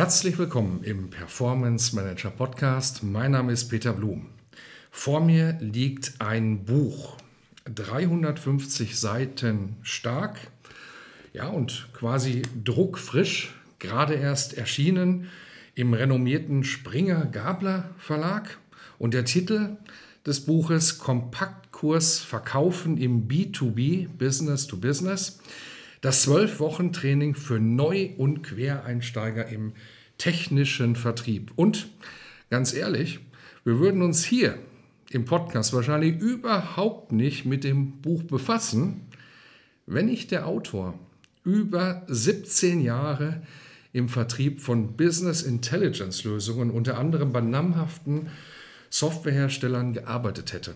Herzlich willkommen im Performance Manager Podcast. Mein Name ist Peter Blum. Vor mir liegt ein Buch, 350 Seiten stark, ja und quasi druckfrisch, gerade erst erschienen im renommierten Springer Gabler Verlag und der Titel des Buches Kompaktkurs Verkaufen im B2B Business to Business. Das zwölf Wochen Training für Neu- und Quereinsteiger im technischen Vertrieb. Und ganz ehrlich, wir würden uns hier im Podcast wahrscheinlich überhaupt nicht mit dem Buch befassen, wenn nicht der Autor über 17 Jahre im Vertrieb von Business Intelligence Lösungen, unter anderem bei namhaften Softwareherstellern, gearbeitet hätte.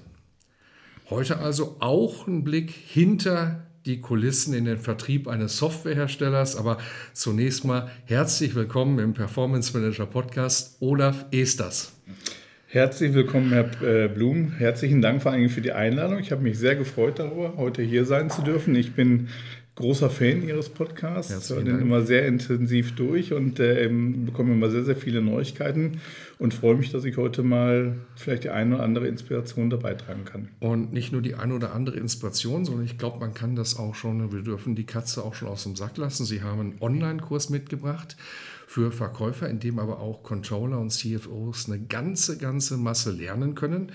Heute also auch ein Blick hinter die Kulissen in den Vertrieb eines Softwareherstellers. Aber zunächst mal herzlich willkommen im Performance Manager Podcast, Olaf Esters. Herzlich willkommen, Herr äh, Blum. Herzlichen Dank vor allem für die Einladung. Ich habe mich sehr gefreut darüber, heute hier sein zu dürfen. Ich bin großer Fan Ihres Podcasts, höre den immer sehr intensiv durch und äh, bekomme immer sehr, sehr viele Neuigkeiten und freue mich, dass ich heute mal vielleicht die eine oder andere Inspiration dabei tragen kann. Und nicht nur die eine oder andere Inspiration, sondern ich glaube, man kann das auch schon, wir dürfen die Katze auch schon aus dem Sack lassen. Sie haben einen Online-Kurs mitgebracht für Verkäufer, in dem aber auch Controller und CFOs eine ganze, ganze Masse lernen können.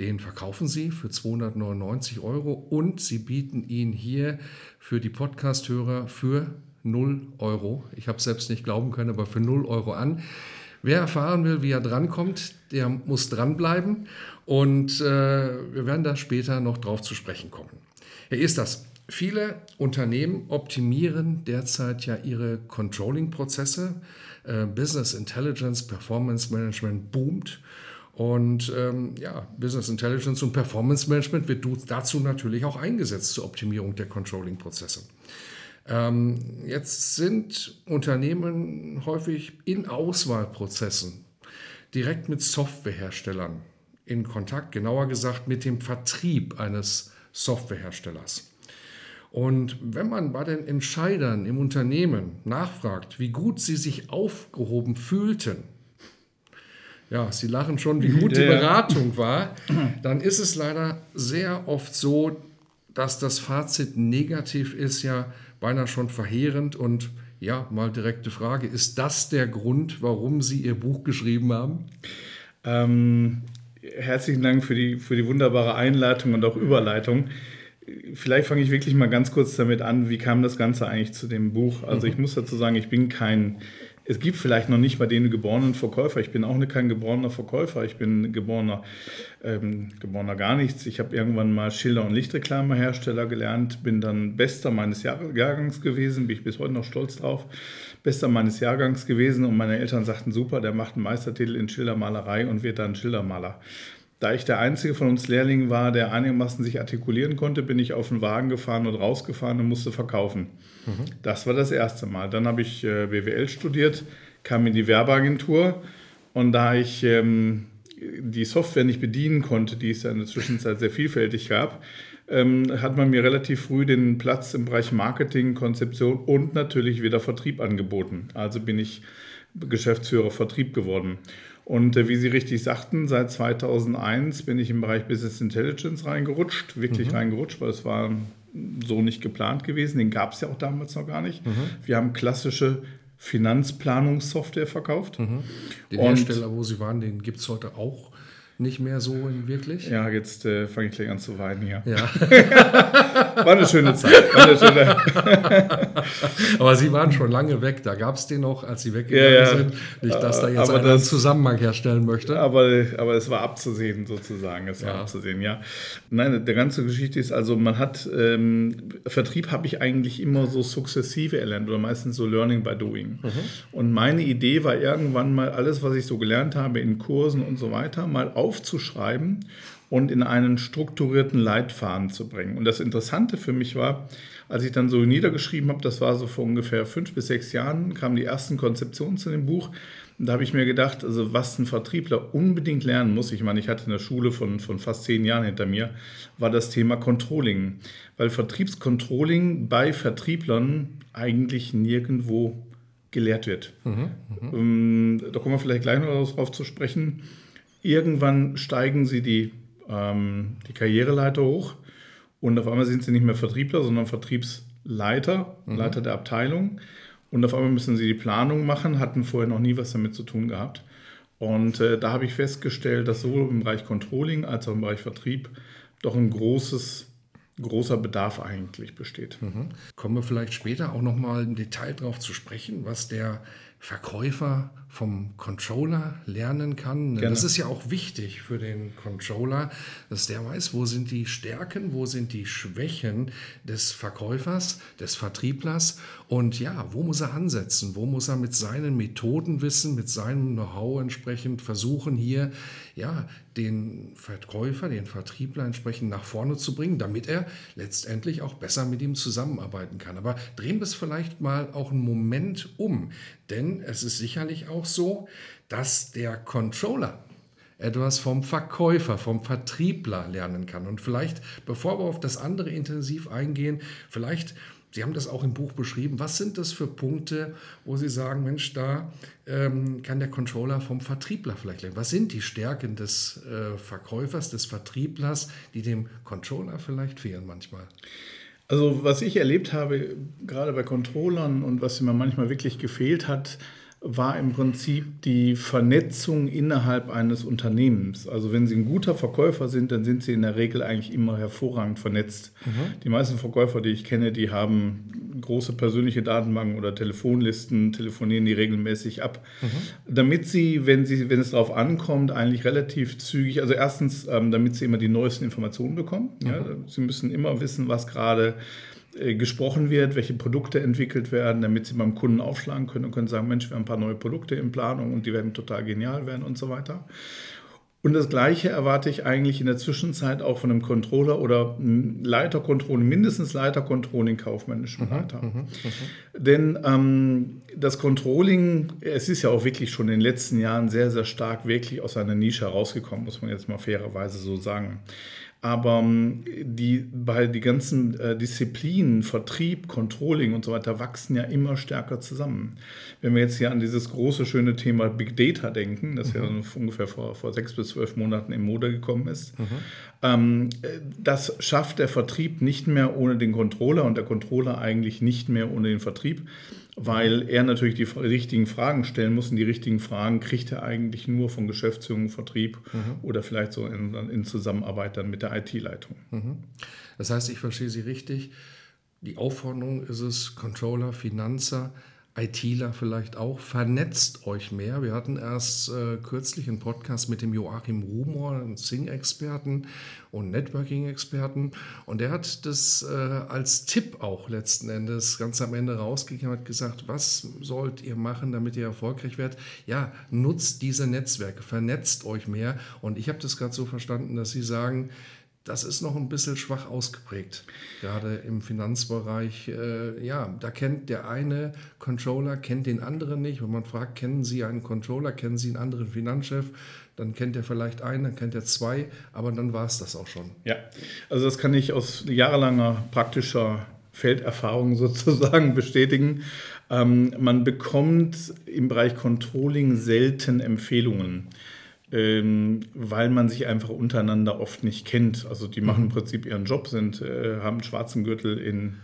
Den verkaufen Sie für 299 Euro und Sie bieten ihn hier für die Podcast-Hörer für 0 Euro. Ich habe es selbst nicht glauben können, aber für 0 Euro an. Wer erfahren will, wie er drankommt, der muss dranbleiben und äh, wir werden da später noch drauf zu sprechen kommen. Herr ist das. Viele Unternehmen optimieren derzeit ja ihre Controlling-Prozesse. Äh, Business Intelligence, Performance Management boomt. Und ähm, ja, Business Intelligence und Performance Management wird dazu natürlich auch eingesetzt zur Optimierung der Controlling-Prozesse. Ähm, jetzt sind Unternehmen häufig in Auswahlprozessen direkt mit Softwareherstellern in Kontakt, genauer gesagt mit dem Vertrieb eines Softwareherstellers. Und wenn man bei den Entscheidern im Unternehmen nachfragt, wie gut sie sich aufgehoben fühlten ja, Sie lachen schon, wie gut die Beratung war, dann ist es leider sehr oft so, dass das Fazit negativ ist, ja beinahe schon verheerend. Und ja, mal direkte Frage, ist das der Grund, warum Sie Ihr Buch geschrieben haben? Ähm, herzlichen Dank für die, für die wunderbare Einleitung und auch Überleitung. Vielleicht fange ich wirklich mal ganz kurz damit an, wie kam das Ganze eigentlich zu dem Buch? Also mhm. ich muss dazu sagen, ich bin kein es gibt vielleicht noch nicht mal den geborenen Verkäufer. Ich bin auch kein geborener Verkäufer. Ich bin geborener, ähm, geborener gar nichts. Ich habe irgendwann mal Schilder- und Lichtreklamehersteller gelernt, bin dann Bester meines Jahr Jahrgangs gewesen, bin ich bis heute noch stolz drauf. Bester meines Jahrgangs gewesen und meine Eltern sagten, super, der macht einen Meistertitel in Schildermalerei und wird dann Schildermaler. Da ich der einzige von uns Lehrlingen war, der einigermaßen sich artikulieren konnte, bin ich auf den Wagen gefahren und rausgefahren und musste verkaufen. Mhm. Das war das erste Mal. Dann habe ich äh, BWL studiert, kam in die Werbeagentur und da ich ähm, die Software nicht bedienen konnte, die es ja in der Zwischenzeit sehr vielfältig gab, ähm, hat man mir relativ früh den Platz im Bereich Marketing, Konzeption und natürlich wieder Vertrieb angeboten. Also bin ich Geschäftsführer Vertrieb geworden. Und äh, wie Sie richtig sagten, seit 2001 bin ich im Bereich Business Intelligence reingerutscht, wirklich mhm. reingerutscht, weil es war so nicht geplant gewesen. Den gab es ja auch damals noch gar nicht. Mhm. Wir haben klassische Finanzplanungssoftware verkauft. Mhm. Den Und Hersteller, wo Sie waren, den gibt es heute auch nicht mehr so wirklich? Ja, jetzt äh, fange ich gleich an zu weinen hier. Ja. War eine schöne Zeit. Eine schöne Aber Sie waren schon lange weg. Da gab es den noch, als Sie weggegangen Ja, ja. sind. Nicht, dass da jetzt Aber einer das- einen Zusammenhang herstellen möchte. aber, aber es war abzusehen, sozusagen. Es war Ja. abzusehen, ja. Nein, der ganze Geschichte ist also, man hat, ähm, Vertrieb habe ich eigentlich immer so sukzessive erlernt oder meistens so Learning by Doing. Und meine Idee war irgendwann mal alles, was ich so gelernt habe in Kursen und so weiter, mal aufzuschreiben und in einen strukturierten Leitfaden zu bringen. Und das Interessante für mich war, als ich dann so niedergeschrieben habe, das war so vor ungefähr fünf bis sechs Jahren, kamen die ersten Konzeptionen zu dem Buch. Und da habe ich mir gedacht, also was ein Vertriebler unbedingt lernen muss, ich meine, ich hatte eine Schule von, von fast zehn Jahren hinter mir, war das Thema Controlling. Weil Vertriebscontrolling bei Vertrieblern eigentlich nirgendwo gelehrt wird. Ähm, da kommen wir vielleicht gleich noch darauf zu sprechen. Irgendwann steigen sie die, ähm, die Karriereleiter hoch und auf einmal sind sie nicht mehr Vertriebler, sondern Vertriebsleiter, Leiter der Abteilung. Und auf einmal müssen sie die Planung machen, hatten vorher noch nie was damit zu tun gehabt. Und äh, da habe ich festgestellt, dass sowohl im Bereich Controlling als auch im Bereich Vertrieb doch ein großes, großer Bedarf eigentlich besteht. Kommen wir vielleicht später auch nochmal im Detail darauf zu sprechen, was der Verkäufer vom Controller lernen kann. Gerne. Das ist ja auch wichtig für den Controller, dass der weiß, wo sind die Stärken, wo sind die Schwächen des Verkäufers, des Vertrieblers und ja, wo muss er ansetzen, wo muss er mit seinen Methodenwissen, mit seinem Know-how entsprechend versuchen, hier ja, den Verkäufer, den Vertriebler entsprechend nach vorne zu bringen, damit er letztendlich auch besser mit ihm zusammenarbeiten kann. Aber drehen wir es vielleicht mal auch einen Moment um, denn es ist sicherlich auch so, dass der Controller etwas vom Verkäufer, vom Vertriebler lernen kann. Und vielleicht, bevor wir auf das andere intensiv eingehen, vielleicht, Sie haben das auch im Buch beschrieben, was sind das für Punkte, wo Sie sagen, Mensch, da ähm, kann der Controller vom Vertriebler vielleicht lernen. Was sind die Stärken des äh, Verkäufers, des Vertrieblers, die dem Controller vielleicht fehlen manchmal? Also was ich erlebt habe, gerade bei Controllern und was mir manchmal wirklich gefehlt hat, war im Prinzip die Vernetzung innerhalb eines Unternehmens. Also wenn Sie ein guter Verkäufer sind, dann sind Sie in der Regel eigentlich immer hervorragend vernetzt. Die meisten Verkäufer, die ich kenne, die haben große persönliche Datenbanken oder Telefonlisten, telefonieren die regelmäßig ab, damit sie, wenn sie, wenn es darauf ankommt, eigentlich relativ zügig, also erstens, ähm, damit sie immer die neuesten Informationen bekommen. Ja, sie müssen immer wissen, was gerade gesprochen wird, welche Produkte entwickelt werden, damit sie beim Kunden aufschlagen können und können sagen, Mensch, wir haben ein paar neue Produkte in Planung und die werden total genial werden und so weiter. Und das Gleiche erwarte ich eigentlich in der Zwischenzeit auch von einem Controller oder einem Leiter Controlling, mindestens Leiter Controlling, kaufmännischen Leiter. Denn ähm, das Controlling, es ist ja auch wirklich schon in den letzten Jahren sehr, sehr stark wirklich aus einer Nische herausgekommen, muss man jetzt mal fairerweise so sagen. Aber ähm, die, bei die ganzen äh, Disziplinen, Vertrieb, Controlling und so weiter wachsen ja immer stärker zusammen. Wenn wir jetzt hier an dieses große, schöne Thema Big Data denken, das ja ungefähr vor, vor sechs bis zwölf Monaten in Mode gekommen ist, ähm, äh, das schafft der Vertrieb nicht mehr ohne den Controller und der Controller eigentlich nicht mehr ohne den Vertrieb, weil er natürlich die richtigen Fragen stellen muss und die richtigen Fragen kriegt er eigentlich nur von Geschäftsführung, Vertrieb oder vielleicht so in, in Zusammenarbeit dann mit der IT-Leitung. Das heißt, ich verstehe Sie richtig. Die Aufforderung ist es, Controller, Finanzer, ITler vielleicht auch, vernetzt euch mehr. Wir hatten erst äh, kürzlich einen Podcast mit dem Joachim Rumor, einem Sing-Experten und Networking-Experten. Und der hat das äh, als Tipp auch letzten Endes ganz am Ende rausgegeben, hat gesagt, was sollt ihr machen, damit ihr erfolgreich werdet? Ja, nutzt diese Netzwerke, vernetzt euch mehr. Und ich habe das gerade so verstanden, dass Sie sagen, das ist noch ein bisschen schwach ausgeprägt, gerade im Finanzbereich. Äh, ja, da kennt der eine Controller, kennt den anderen nicht. Wenn man fragt, kennen Sie einen Controller, kennen Sie einen anderen Finanzchef, dann kennt er vielleicht einen, dann kennt er zwei, aber dann war es das auch schon. Ja, also das kann ich aus jahrelanger praktischer Felderfahrung sozusagen bestätigen. Ähm, man bekommt im Bereich Controlling selten Empfehlungen ähm, weil man sich einfach untereinander oft nicht kennt. Also die machen im Prinzip ihren Job, sind, äh, haben einen schwarzen Gürtel in,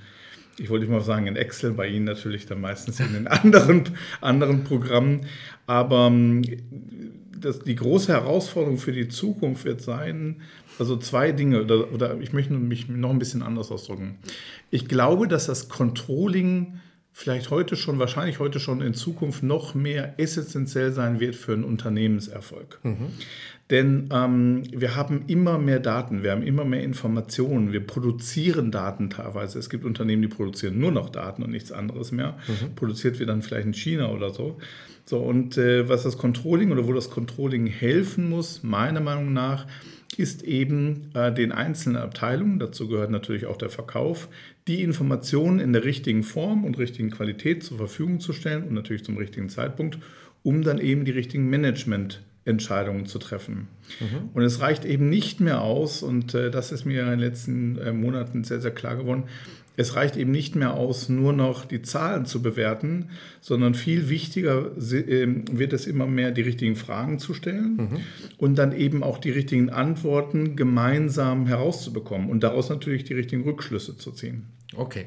ich wollte mal sagen, in Excel, bei Ihnen natürlich dann meistens in den anderen, anderen Programmen. Aber ähm, das, die große Herausforderung für die Zukunft wird sein, also zwei Dinge, oder, oder ich möchte mich noch ein bisschen anders ausdrücken. Ich glaube, dass das Controlling vielleicht heute schon, wahrscheinlich heute schon in Zukunft noch mehr essentiell sein wird für einen Unternehmenserfolg. Mhm. Denn ähm, wir haben immer mehr Daten, wir haben immer mehr Informationen, wir produzieren Daten teilweise. Es gibt Unternehmen, die produzieren nur noch Daten und nichts anderes mehr. Mhm. Produziert wird dann vielleicht in China oder so. So, und äh, was das Controlling oder wo das Controlling helfen muss, meiner Meinung nach, ist eben äh, den einzelnen Abteilungen, dazu gehört natürlich auch der Verkauf, die Informationen in der richtigen Form und richtigen Qualität zur Verfügung zu stellen und natürlich zum richtigen Zeitpunkt, um dann eben die richtigen Management-Entscheidungen zu treffen. Mhm. Und es reicht eben nicht mehr aus, und äh, das ist mir in den letzten äh, Monaten sehr, sehr klar geworden, es reicht eben nicht mehr aus, nur noch die Zahlen zu bewerten, sondern viel wichtiger ähm, wird es immer mehr, die richtigen Fragen zu stellen mhm. und dann eben auch die richtigen Antworten gemeinsam herauszubekommen und daraus natürlich die richtigen Rückschlüsse zu ziehen. Okay.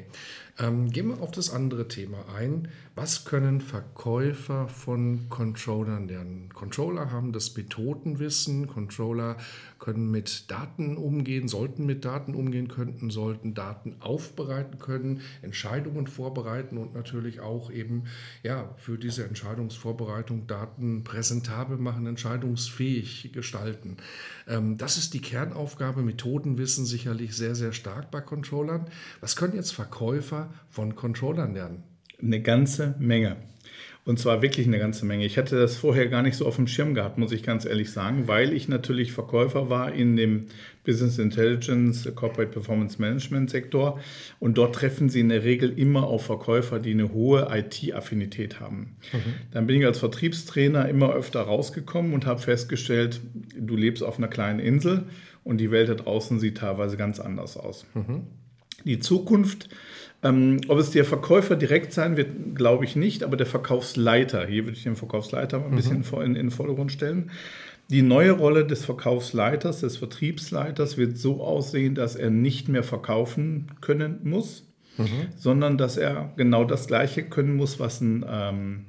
Ähm, gehen wir auf das andere Thema ein. Was können Verkäufer von Controllern lernen? Controller haben das Methodenwissen, Controller können mit Daten umgehen, sollten mit Daten umgehen könnten, sollten Daten aufbereiten können, Entscheidungen vorbereiten und natürlich auch eben ja, für diese Entscheidungsvorbereitung Daten präsentabel machen, entscheidungsfähig gestalten. Ähm, das ist die Kernaufgabe. Methodenwissen sicherlich sehr, sehr stark bei Controllern. Was können jetzt Verkäufer von Controllern lernen? Eine ganze Menge. Und zwar wirklich eine ganze Menge. Ich hatte das vorher gar nicht so auf dem Schirm gehabt, muss ich ganz ehrlich sagen, weil ich natürlich Verkäufer war in dem Business Intelligence, Corporate Performance Management Sektor. Und dort treffen Sie in der Regel immer auf Verkäufer, die eine hohe IT-Affinität haben. Mhm. Dann bin ich als Vertriebstrainer immer öfter rausgekommen und habe festgestellt, du lebst auf einer kleinen Insel und die Welt da draußen sieht teilweise ganz anders aus. Mhm. Die Zukunft ähm, ob es der Verkäufer direkt sein wird, glaube ich nicht, aber der Verkaufsleiter, hier würde ich den Verkaufsleiter mal ein mhm. bisschen in, in den Vordergrund stellen. Die neue Rolle des Verkaufsleiters, des Vertriebsleiters wird so aussehen, dass er nicht mehr verkaufen können muss, mhm. sondern dass er genau das Gleiche können muss, was ein, ähm,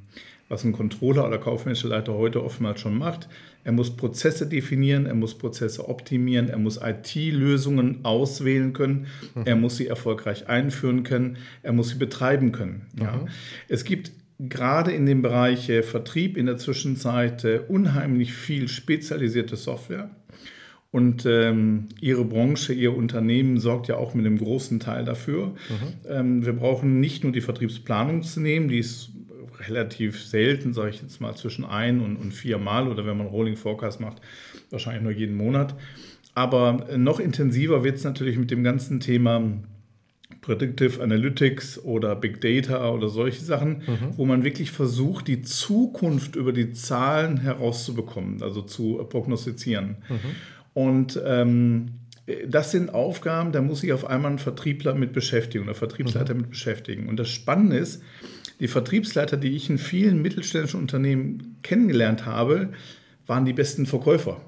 was ein Controller oder kaufmännischer Leiter heute oftmals schon macht. Er muss Prozesse definieren, er muss Prozesse optimieren, er muss IT-Lösungen auswählen können, mhm. er muss sie erfolgreich einführen können, er muss sie betreiben können. Mhm. Ja. Es gibt gerade in dem Bereich äh, Vertrieb in der Zwischenzeit äh, unheimlich viel spezialisierte Software. Und ähm, Ihre Branche, Ihr Unternehmen sorgt ja auch mit einem großen Teil dafür. Mhm. Ähm, wir brauchen nicht nur die Vertriebsplanung zu nehmen, die ist relativ selten, sage ich jetzt mal, zwischen ein und, und vier Mal oder wenn man Rolling Forecast macht, wahrscheinlich nur jeden Monat. Aber noch intensiver wird es natürlich mit dem ganzen Thema Predictive Analytics oder Big Data oder solche Sachen, mhm. wo man wirklich versucht, die Zukunft über die Zahlen herauszubekommen, also zu prognostizieren. Mhm. Und ähm, das sind Aufgaben, da muss sich auf einmal ein Vertriebler mit beschäftigen oder Vertriebsleiter mhm. mit beschäftigen. Und das Spannende ist, die Vertriebsleiter, die ich in vielen mittelständischen Unternehmen kennengelernt habe, waren die besten Verkäufer.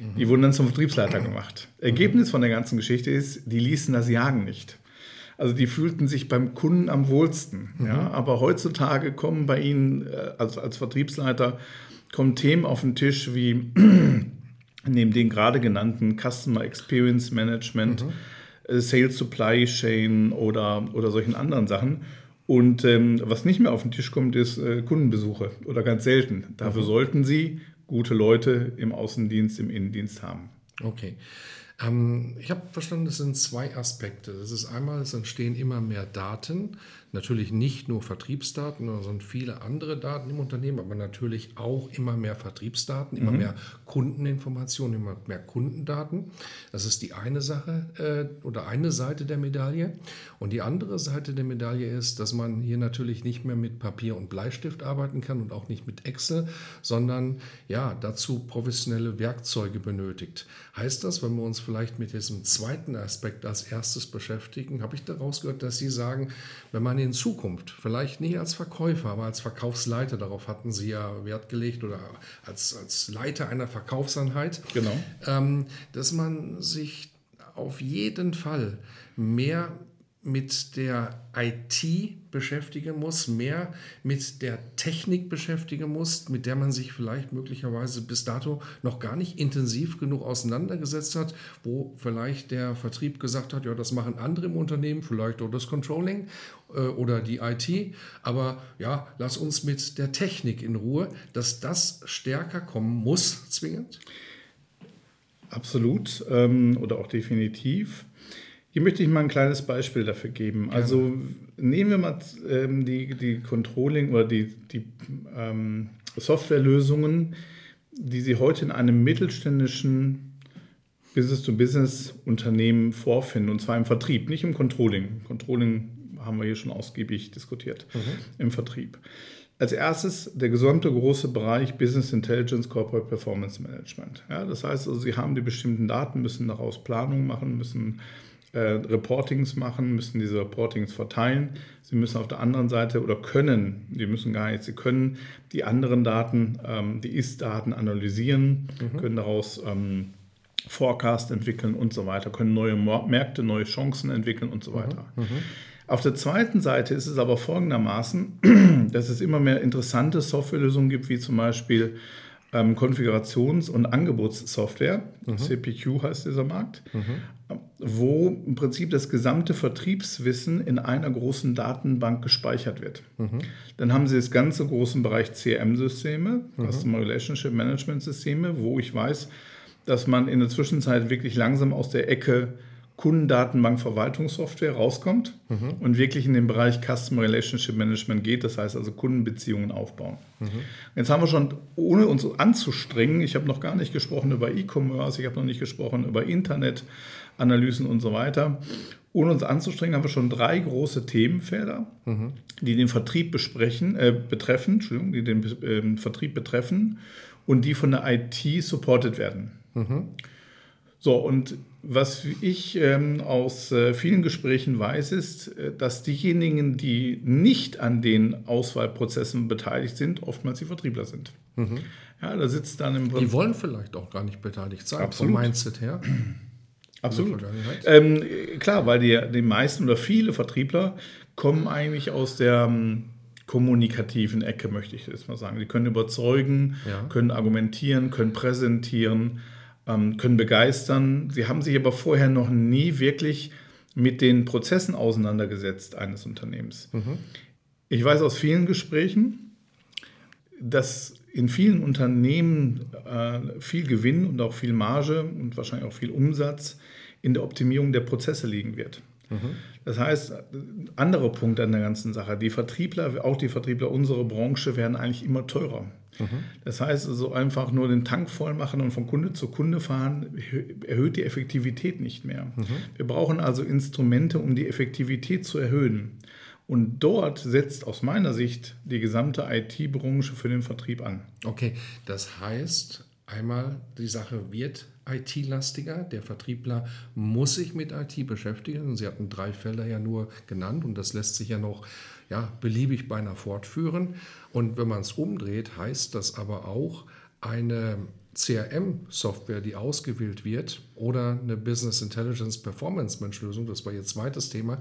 Mhm. Die wurden dann zum Vertriebsleiter gemacht. Mhm. Ergebnis von der ganzen Geschichte ist, die ließen das Jagen nicht. Also die fühlten sich beim Kunden am wohlsten. Mhm. Ja? Aber heutzutage kommen bei ihnen äh, als, als Vertriebsleiter kommen Themen auf den Tisch wie neben den gerade genannten Customer Experience Management, mhm. Äh, Sales Supply Chain oder, oder solchen anderen Sachen. Und ähm, was nicht mehr auf den Tisch kommt, ist äh, Kundenbesuche oder ganz selten. Dafür mhm. sollten Sie gute Leute im Außendienst, im Innendienst haben. Okay. Ähm, ich habe verstanden, es sind zwei Aspekte. Das ist einmal, es entstehen immer mehr Daten Natürlich nicht nur Vertriebsdaten, sondern viele andere Daten im Unternehmen, aber natürlich auch immer mehr Vertriebsdaten, immer mhm. mehr Kundeninformationen, immer mehr Kundendaten. Das ist die eine Sache äh, oder eine Seite der Medaille. Und die andere Seite der Medaille ist, dass man hier natürlich nicht mehr mit Papier und Bleistift arbeiten kann und auch nicht mit Excel, sondern ja, dazu professionelle Werkzeuge benötigt. Heißt das, wenn wir uns vielleicht mit diesem zweiten Aspekt als erstes beschäftigen, habe ich daraus gehört, dass Sie sagen, wenn man in Zukunft, vielleicht nicht als Verkäufer, aber als Verkaufsleiter, darauf hatten Sie ja Wert gelegt oder als, als Leiter einer Verkaufseinheit, genau. ähm, dass man sich auf jeden Fall mehr mit der IT beschäftigen muss, mehr mit der Technik beschäftigen muss, mit der man sich vielleicht möglicherweise bis dato noch gar nicht intensiv genug auseinandergesetzt hat, wo vielleicht der Vertrieb gesagt hat, ja, das machen andere im Unternehmen, vielleicht auch das Controlling äh, oder die IT, aber ja, lass uns mit der Technik in Ruhe, dass das stärker kommen muss, zwingend? Absolut ähm, oder auch definitiv. Hier möchte ich mal ein kleines Beispiel dafür geben. Gerne. Also nehmen wir mal ähm, die, die Controlling oder die, die ähm, Softwarelösungen, die Sie heute in einem mittelständischen Business-to-Business-Unternehmen vorfinden, und zwar im Vertrieb, nicht im Controlling. Controlling haben wir hier schon ausgiebig diskutiert, mhm. im Vertrieb. Als erstes der gesamte große Bereich Business Intelligence, Corporate Performance Management. Ja, das heißt, also, Sie haben die bestimmten Daten, müssen daraus Planung machen, müssen äh, Reportings machen, müssen diese Reportings verteilen. Sie müssen auf der anderen Seite oder können, die müssen gar nicht, sie können die anderen Daten, ähm, die Ist-Daten analysieren, mhm. können daraus ähm, Forecast entwickeln und so weiter, können neue Märkte, neue Chancen entwickeln und so weiter. Mhm. Mhm. Auf der zweiten Seite ist es aber folgendermaßen, dass es immer mehr interessante Softwarelösungen gibt, wie zum Beispiel ähm, Konfigurations- und Angebotssoftware, mhm. CPQ heißt dieser Markt, mhm. Wo im Prinzip das gesamte Vertriebswissen in einer großen Datenbank gespeichert wird. Mhm. Dann haben Sie das ganze großen Bereich CRM-Systeme, mhm. Customer Relationship Management Systeme, wo ich weiß, dass man in der Zwischenzeit wirklich langsam aus der Ecke Kundendatenbank Verwaltungssoftware rauskommt mhm. und wirklich in den Bereich Customer Relationship Management geht, das heißt also Kundenbeziehungen aufbauen. Mhm. Jetzt haben wir schon, ohne uns anzustrengen, ich habe noch gar nicht gesprochen über E-Commerce, ich habe noch nicht gesprochen über Internetanalysen und so weiter. Ohne uns anzustrengen, haben wir schon drei große Themenfelder, mhm. die den Vertrieb besprechen, äh, betreffen, Entschuldigung, die den äh, Vertrieb betreffen und die von der IT supported werden. Mhm. So, und was ich ähm, aus äh, vielen Gesprächen weiß, ist, äh, dass diejenigen, die nicht an den Auswahlprozessen beteiligt sind, oftmals die Vertriebler sind. Mhm. Ja, da sitzt dann im. Die wollen vielleicht auch gar nicht beteiligt sein, Absolut. vom Mindset her. Absolut. Ähm, klar, weil die, die meisten oder viele Vertriebler kommen eigentlich aus der ähm, kommunikativen Ecke, möchte ich jetzt mal sagen. Die können überzeugen, ja. können argumentieren, können präsentieren ähm, können begeistern. Sie haben sich aber vorher noch nie wirklich mit den Prozessen auseinandergesetzt eines Unternehmens. Mhm. Ich weiß aus vielen Gesprächen, dass in vielen Unternehmen äh, viel Gewinn und auch viel Marge und wahrscheinlich auch viel Umsatz in der Optimierung der Prozesse liegen wird. Mhm. Das heißt, andere Punkte an der ganzen Sache, die Vertriebler, auch die Vertriebler unserer Branche werden eigentlich immer teurer. Mhm. Das heißt, also einfach nur den Tank voll machen und von Kunde zu Kunde fahren, erhöht die Effektivität nicht mehr. Mhm. Wir brauchen also Instrumente, um die Effektivität zu erhöhen. Und dort setzt aus meiner Sicht die gesamte IT-Branche für den Vertrieb an. Okay, das heißt, einmal die Sache wird IT-lastiger. Der Vertriebler muss sich mit IT beschäftigen. Sie hatten drei Felder ja nur genannt und das lässt sich ja noch ja, beliebig beinahe fortführen. Und wenn man es umdreht, heißt das aber auch, eine CRM-Software, die ausgewählt wird, oder eine Business Intelligence Performance Lösung, das war Ihr zweites Thema,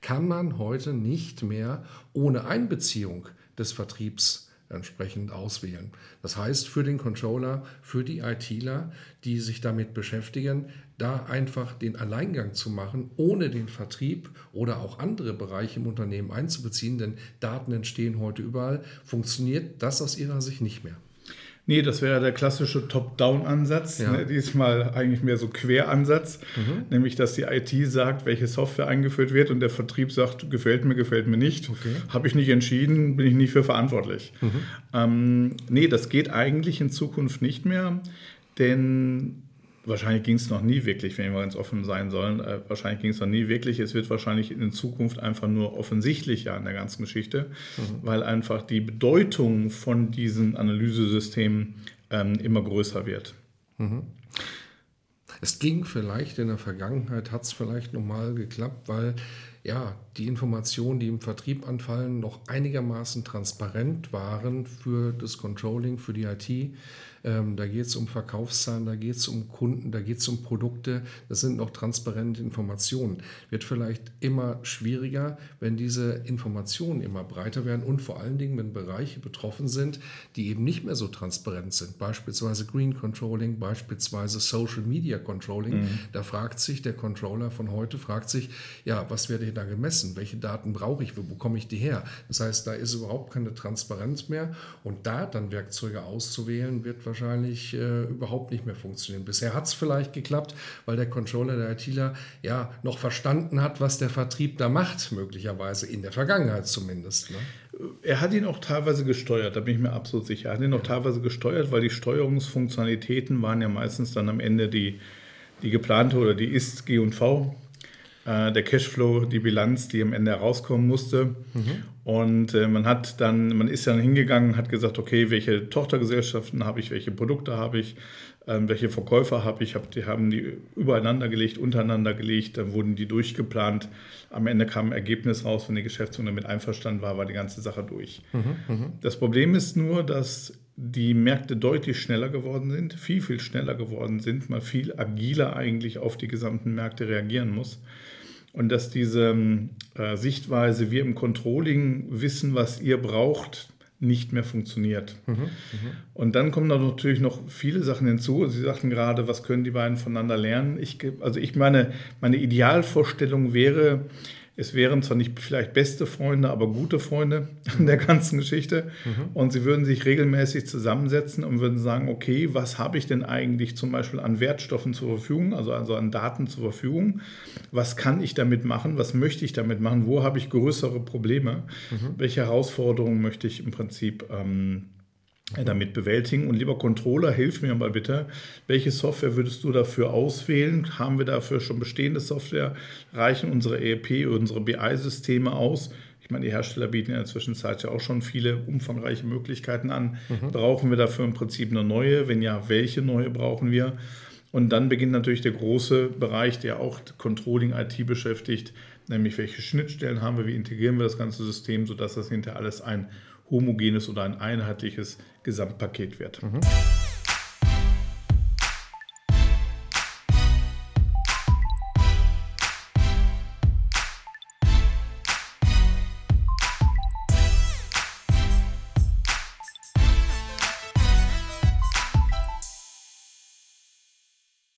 kann man heute nicht mehr ohne Einbeziehung des Vertriebs entsprechend auswählen. Das heißt, für den Controller, für die ITler, die sich damit beschäftigen, da einfach den Alleingang zu machen, ohne den Vertrieb oder auch andere Bereiche im Unternehmen einzubeziehen, denn Daten entstehen heute überall, funktioniert das aus Ihrer Sicht nicht mehr. Nee, das wäre der klassische Top-Down-Ansatz. Ja. Ne? Diesmal eigentlich mehr so Queransatz, mhm. nämlich dass die IT sagt, welche Software eingeführt wird und der Vertrieb sagt, gefällt mir, gefällt mir nicht. Okay. Habe ich nicht entschieden, bin ich nicht für verantwortlich. Mhm. Ähm, nee, das geht eigentlich in Zukunft nicht mehr, denn wahrscheinlich ging es noch nie wirklich, wenn wir ganz offen sein sollen. Äh, wahrscheinlich ging es noch nie wirklich. Es wird wahrscheinlich in Zukunft einfach nur offensichtlicher an der ganzen Geschichte, mhm. weil einfach die Bedeutung von diesen Analysesystemen ähm, immer größer wird. Mhm. Es ging vielleicht in der Vergangenheit, hat es vielleicht nochmal geklappt, weil ja, die Informationen, die im Vertrieb anfallen, noch einigermaßen transparent waren für das Controlling, für die IT. Ähm, da geht es um Verkaufszahlen, da geht es um Kunden, da geht es um Produkte. Das sind noch transparente Informationen. Wird vielleicht immer schwieriger, wenn diese Informationen immer breiter werden und vor allen Dingen, wenn Bereiche betroffen sind, die eben nicht mehr so transparent sind. Beispielsweise Green Controlling, beispielsweise Social Media Controlling. Mhm. Da fragt sich der Controller von heute, fragt sich, ja, was werde ich da gemessen? Welche Daten brauche ich? Wo bekomme ich die her? Das heißt, da ist überhaupt keine Transparenz mehr. Und da dann Werkzeuge auszuwählen, wird wahrscheinlich äh, überhaupt nicht mehr funktionieren. Bisher hat es vielleicht geklappt, weil der Controller, der ITler, ja noch verstanden hat, was der Vertrieb da macht, möglicherweise in der Vergangenheit zumindest. Ne? Er hat ihn auch teilweise gesteuert, da bin ich mir absolut sicher. Er hat ihn auch teilweise gesteuert, weil die Steuerungsfunktionalitäten waren ja meistens dann am Ende die, die geplante oder die ist G&V äh, der Cashflow, die Bilanz, die am Ende herauskommen musste. Mhm. Und äh, man hat dann, man ist dann hingegangen, hat gesagt, okay, welche Tochtergesellschaften habe ich, welche Produkte habe ich, ähm, welche Verkäufer habe ich, hab, die haben die übereinander gelegt, untereinander gelegt, dann wurden die durchgeplant. Am Ende kam ein Ergebnis raus, wenn die Geschäftsführung damit einverstanden war, war die ganze Sache durch. Mhm, mh. Das Problem ist nur, dass die Märkte deutlich schneller geworden sind, viel, viel schneller geworden sind, man viel agiler eigentlich auf die gesamten Märkte reagieren muss. Und dass diese äh, Sichtweise, wir im Controlling wissen, was ihr braucht, nicht mehr funktioniert. Mhm, mh. Und dann kommen da natürlich noch viele Sachen hinzu. Sie sagten gerade, was können die beiden voneinander lernen? Ich, also ich meine, meine Idealvorstellung wäre, es wären zwar nicht vielleicht beste Freunde, aber gute Freunde in der ganzen Geschichte. Mhm. Und sie würden sich regelmäßig zusammensetzen und würden sagen, okay, was habe ich denn eigentlich zum Beispiel an Wertstoffen zur Verfügung, also, also an Daten zur Verfügung? Was kann ich damit machen? Was möchte ich damit machen? Wo habe ich größere Probleme? Mhm. Welche Herausforderungen möchte ich im Prinzip ähm, äh, damit bewältigen. Und lieber Controller, hilf mir mal bitte, welche Software würdest du dafür auswählen? Haben wir dafür schon bestehende Software? Reichen unsere ERP, unsere BI-Systeme aus? Ich meine, die Hersteller bieten in der Zwischenzeit ja auch schon viele umfangreiche Möglichkeiten an. Mhm. Brauchen wir dafür im Prinzip eine neue? Wenn ja, welche neue brauchen wir? Und dann beginnt natürlich der große Bereich, der auch Controlling IT beschäftigt, nämlich welche Schnittstellen haben wir, wie integrieren wir das ganze System, sodass das hinter alles ein homogenes oder ein einheitliches Gesamtpaket wird. Mhm.